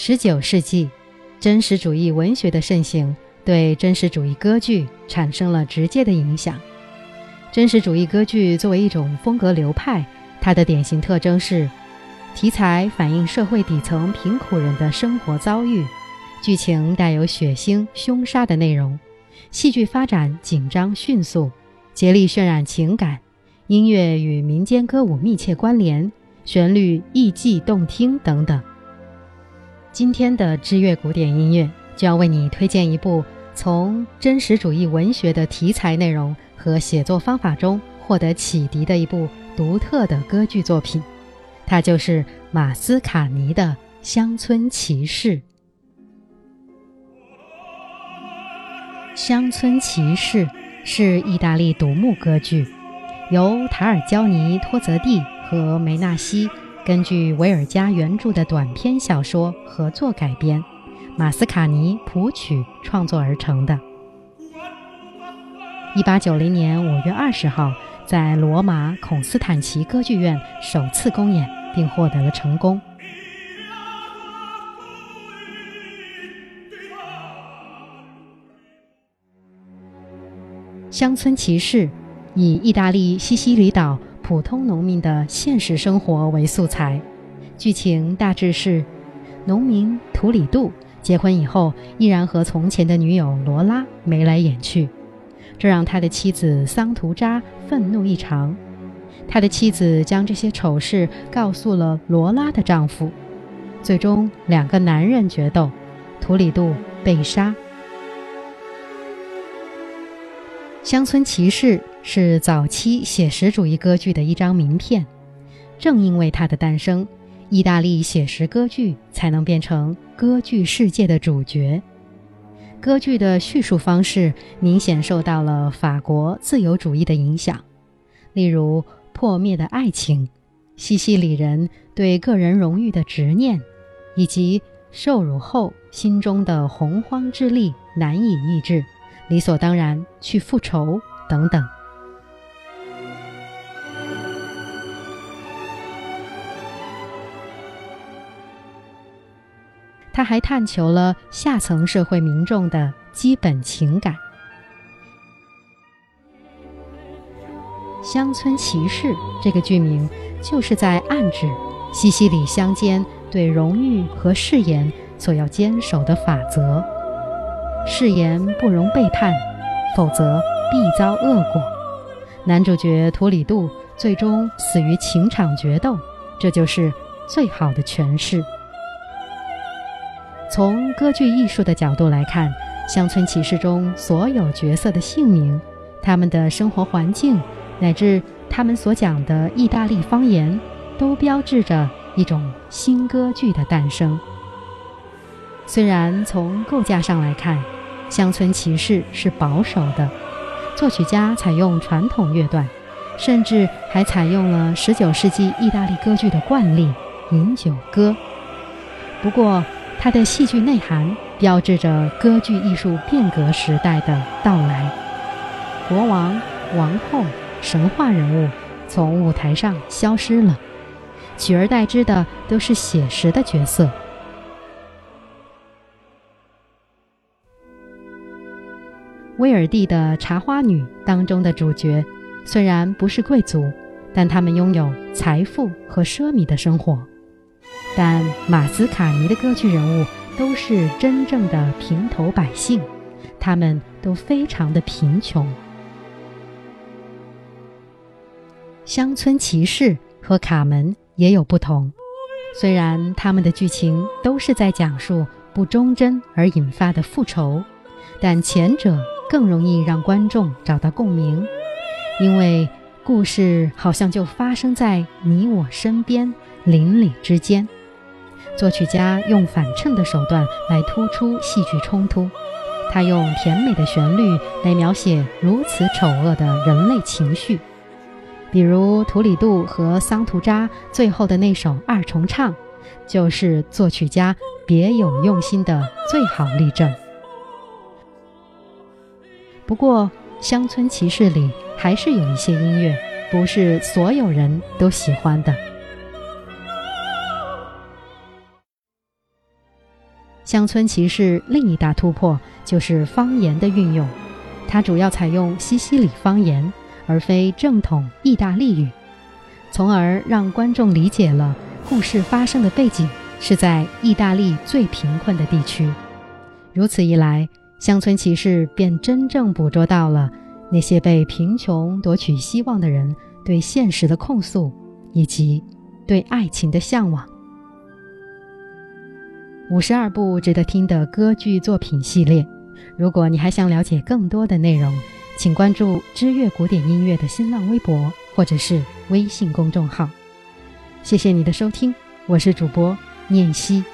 十九世纪，真实主义文学的盛行对真实主义歌剧产生了直接的影响。真实主义歌剧作为一种风格流派，它的典型特征是：题材反映社会底层贫苦人的生活遭遇，剧情带有血腥凶杀的内容，戏剧发展紧张迅速，竭力渲染情感，音乐与民间歌舞密切关联，旋律意境动听等等。今天的知乐古典音乐就要为你推荐一部从真实主义文学的题材内容和写作方法中获得启迪的一部独特的歌剧作品，它就是马斯卡尼的《乡村骑士》。《乡村骑士》是意大利独幕歌剧，由塔尔焦尼托泽蒂和梅纳西。根据维尔加原著的短篇小说合作改编，马斯卡尼谱曲创作而成的。一八九零年五月二十号，在罗马孔斯坦奇歌剧院首次公演，并获得了成功。乡村骑士以意大利西西里岛。普通农民的现实生活为素材，剧情大致是：农民图里杜结婚以后，依然和从前的女友罗拉眉来眼去，这让他的妻子桑图扎愤怒异常。他的妻子将这些丑事告诉了罗拉的丈夫，最终两个男人决斗，图里杜被杀。乡村骑士。是早期写实主义歌剧的一张名片，正因为它的诞生，意大利写实歌剧才能变成歌剧世界的主角。歌剧的叙述方式明显受到了法国自由主义的影响，例如破灭的爱情、西西里人对个人荣誉的执念，以及受辱后心中的洪荒之力难以抑制，理所当然去复仇等等。他还探求了下层社会民众的基本情感。乡村骑士这个剧名，就是在暗指西西里乡间对荣誉和誓言所要坚守的法则：誓言不容背叛，否则必遭恶果。男主角图里杜最终死于情场决斗，这就是最好的诠释。从歌剧艺术的角度来看，《乡村骑士》中所有角色的姓名、他们的生活环境，乃至他们所讲的意大利方言，都标志着一种新歌剧的诞生。虽然从构架上来看，《乡村骑士》是保守的，作曲家采用传统乐段，甚至还采用了19世纪意大利歌剧的惯例——饮酒歌。不过，它的戏剧内涵标志着歌剧艺术变革时代的到来。国王、王后、神话人物从舞台上消失了，取而代之的都是写实的角色。威尔第的《茶花女》当中的主角虽然不是贵族，但他们拥有财富和奢靡的生活。但马斯卡尼的歌剧人物都是真正的平头百姓，他们都非常的贫穷。乡村骑士和卡门也有不同，虽然他们的剧情都是在讲述不忠贞而引发的复仇，但前者更容易让观众找到共鸣，因为故事好像就发生在你我身边、邻里之间。作曲家用反衬的手段来突出戏剧冲突，他用甜美的旋律来描写如此丑恶的人类情绪，比如图里杜和桑图扎最后的那首二重唱，就是作曲家别有用心的最好例证。不过，《乡村骑士》里还是有一些音乐不是所有人都喜欢的。乡村骑士另一大突破就是方言的运用，它主要采用西西里方言，而非正统意大利语，从而让观众理解了故事发生的背景是在意大利最贫困的地区。如此一来，乡村骑士便真正捕捉到了那些被贫穷夺取希望的人对现实的控诉，以及对爱情的向往。五十二部值得听的歌剧作品系列。如果你还想了解更多的内容，请关注知乐古典音乐的新浪微博或者是微信公众号。谢谢你的收听，我是主播念希。